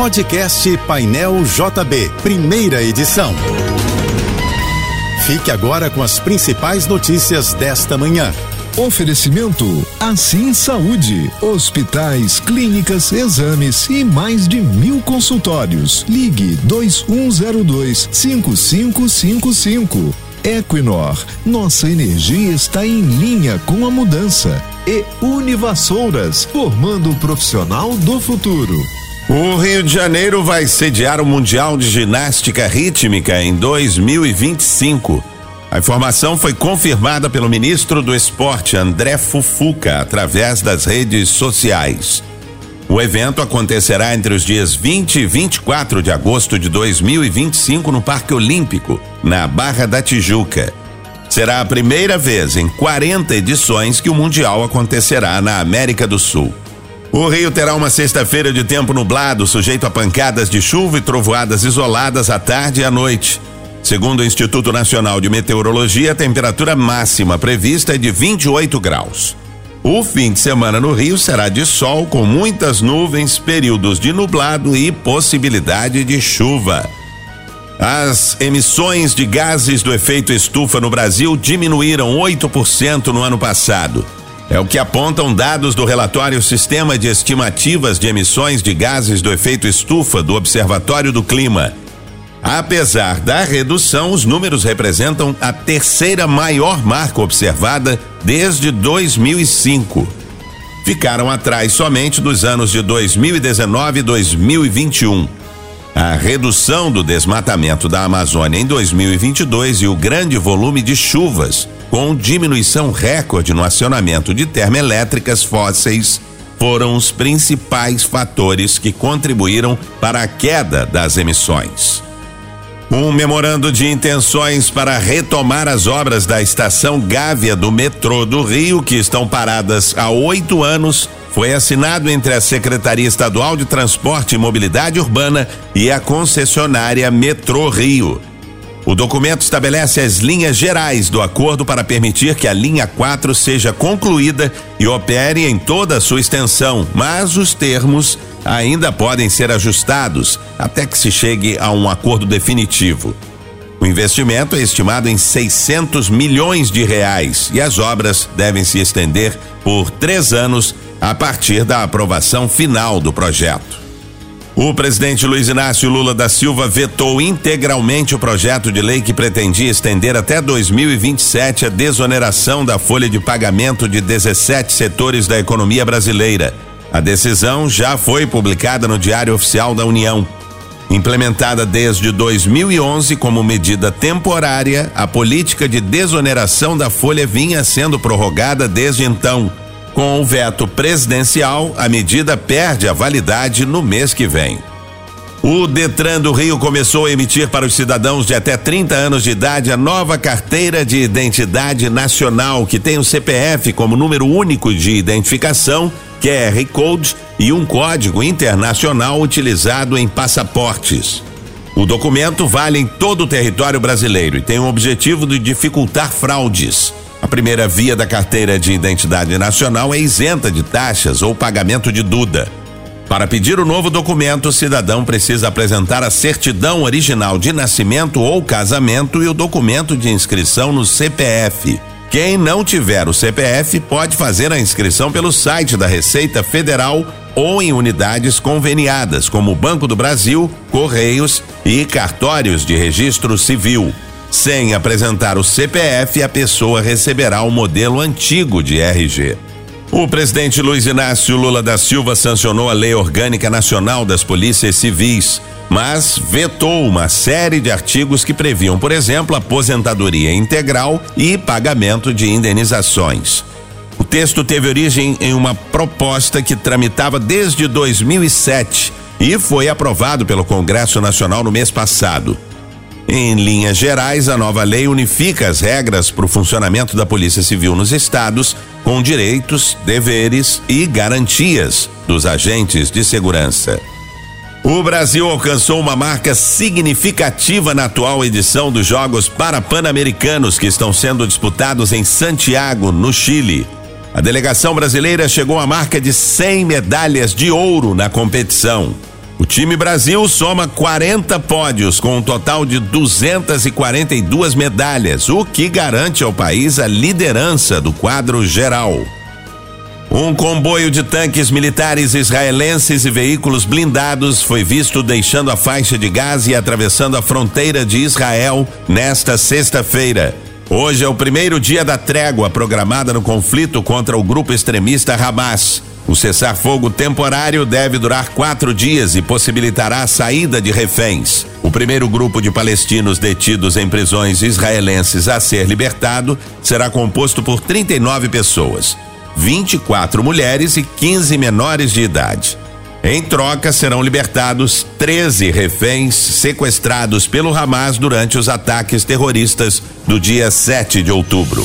Podcast Painel JB, primeira edição. Fique agora com as principais notícias desta manhã. Oferecimento Assim Saúde. Hospitais, clínicas, exames e mais de mil consultórios. Ligue 2102 5555. Equinor, nossa energia está em linha com a mudança. E Univassouras, formando o profissional do futuro. O Rio de Janeiro vai sediar o Mundial de Ginástica Rítmica em 2025. A informação foi confirmada pelo ministro do Esporte, André Fufuca, através das redes sociais. O evento acontecerá entre os dias 20 e 24 de agosto de 2025 no Parque Olímpico, na Barra da Tijuca. Será a primeira vez em 40 edições que o Mundial acontecerá na América do Sul. O Rio terá uma sexta-feira de tempo nublado, sujeito a pancadas de chuva e trovoadas isoladas à tarde e à noite. Segundo o Instituto Nacional de Meteorologia, a temperatura máxima prevista é de 28 graus. O fim de semana no Rio será de sol com muitas nuvens, períodos de nublado e possibilidade de chuva. As emissões de gases do efeito estufa no Brasil diminuíram 8% no ano passado. É o que apontam dados do relatório Sistema de Estimativas de Emissões de Gases do Efeito Estufa do Observatório do Clima. Apesar da redução, os números representam a terceira maior marca observada desde 2005. Ficaram atrás somente dos anos de 2019 e 2021. A redução do desmatamento da Amazônia em 2022 e o grande volume de chuvas, com diminuição recorde no acionamento de termoelétricas fósseis, foram os principais fatores que contribuíram para a queda das emissões. Um memorando de intenções para retomar as obras da estação Gávea do metrô do Rio, que estão paradas há oito anos, foi assinado entre a Secretaria Estadual de Transporte e Mobilidade Urbana e a concessionária Metrô Rio. O documento estabelece as linhas gerais do acordo para permitir que a linha 4 seja concluída e opere em toda a sua extensão, mas os termos ainda podem ser ajustados até que se chegue a um acordo definitivo. O investimento é estimado em 600 milhões de reais e as obras devem se estender por três anos a partir da aprovação final do projeto. O presidente Luiz Inácio Lula da Silva vetou integralmente o projeto de lei que pretendia estender até 2027 a desoneração da folha de pagamento de 17 setores da economia brasileira a decisão já foi publicada no Diário Oficial da União. Implementada desde 2011 como medida temporária, a política de desoneração da folha vinha sendo prorrogada desde então. Com o veto presidencial, a medida perde a validade no mês que vem. O Detran do Rio começou a emitir para os cidadãos de até 30 anos de idade a nova carteira de identidade nacional, que tem o CPF como número único de identificação QR Code e um código internacional utilizado em passaportes. O documento vale em todo o território brasileiro e tem o objetivo de dificultar fraudes. Primeira via da carteira de identidade nacional é isenta de taxas ou pagamento de Duda. Para pedir o novo documento, o cidadão precisa apresentar a certidão original de nascimento ou casamento e o documento de inscrição no CPF. Quem não tiver o CPF pode fazer a inscrição pelo site da Receita Federal ou em unidades conveniadas, como Banco do Brasil, Correios e cartórios de registro civil. Sem apresentar o CPF, a pessoa receberá o modelo antigo de RG. O presidente Luiz Inácio Lula da Silva sancionou a Lei Orgânica Nacional das Polícias Civis mas vetou uma série de artigos que previam, por exemplo, aposentadoria integral e pagamento de indenizações. O texto teve origem em uma proposta que tramitava desde 2007 e foi aprovado pelo Congresso Nacional no mês passado. Em linhas gerais, a nova lei unifica as regras para o funcionamento da Polícia Civil nos estados, com direitos, deveres e garantias dos agentes de segurança. O Brasil alcançou uma marca significativa na atual edição dos Jogos Parapan-Americanos que estão sendo disputados em Santiago, no Chile. A delegação brasileira chegou à marca de 100 medalhas de ouro na competição. O time Brasil soma 40 pódios com um total de 242 medalhas, o que garante ao país a liderança do quadro geral. Um comboio de tanques militares israelenses e veículos blindados foi visto deixando a faixa de Gaza e atravessando a fronteira de Israel nesta sexta-feira. Hoje é o primeiro dia da trégua programada no conflito contra o grupo extremista Hamas. O cessar-fogo temporário deve durar quatro dias e possibilitará a saída de reféns. O primeiro grupo de palestinos detidos em prisões israelenses a ser libertado será composto por 39 pessoas, 24 mulheres e 15 menores de idade. Em troca, serão libertados 13 reféns sequestrados pelo Hamas durante os ataques terroristas do dia 7 de outubro.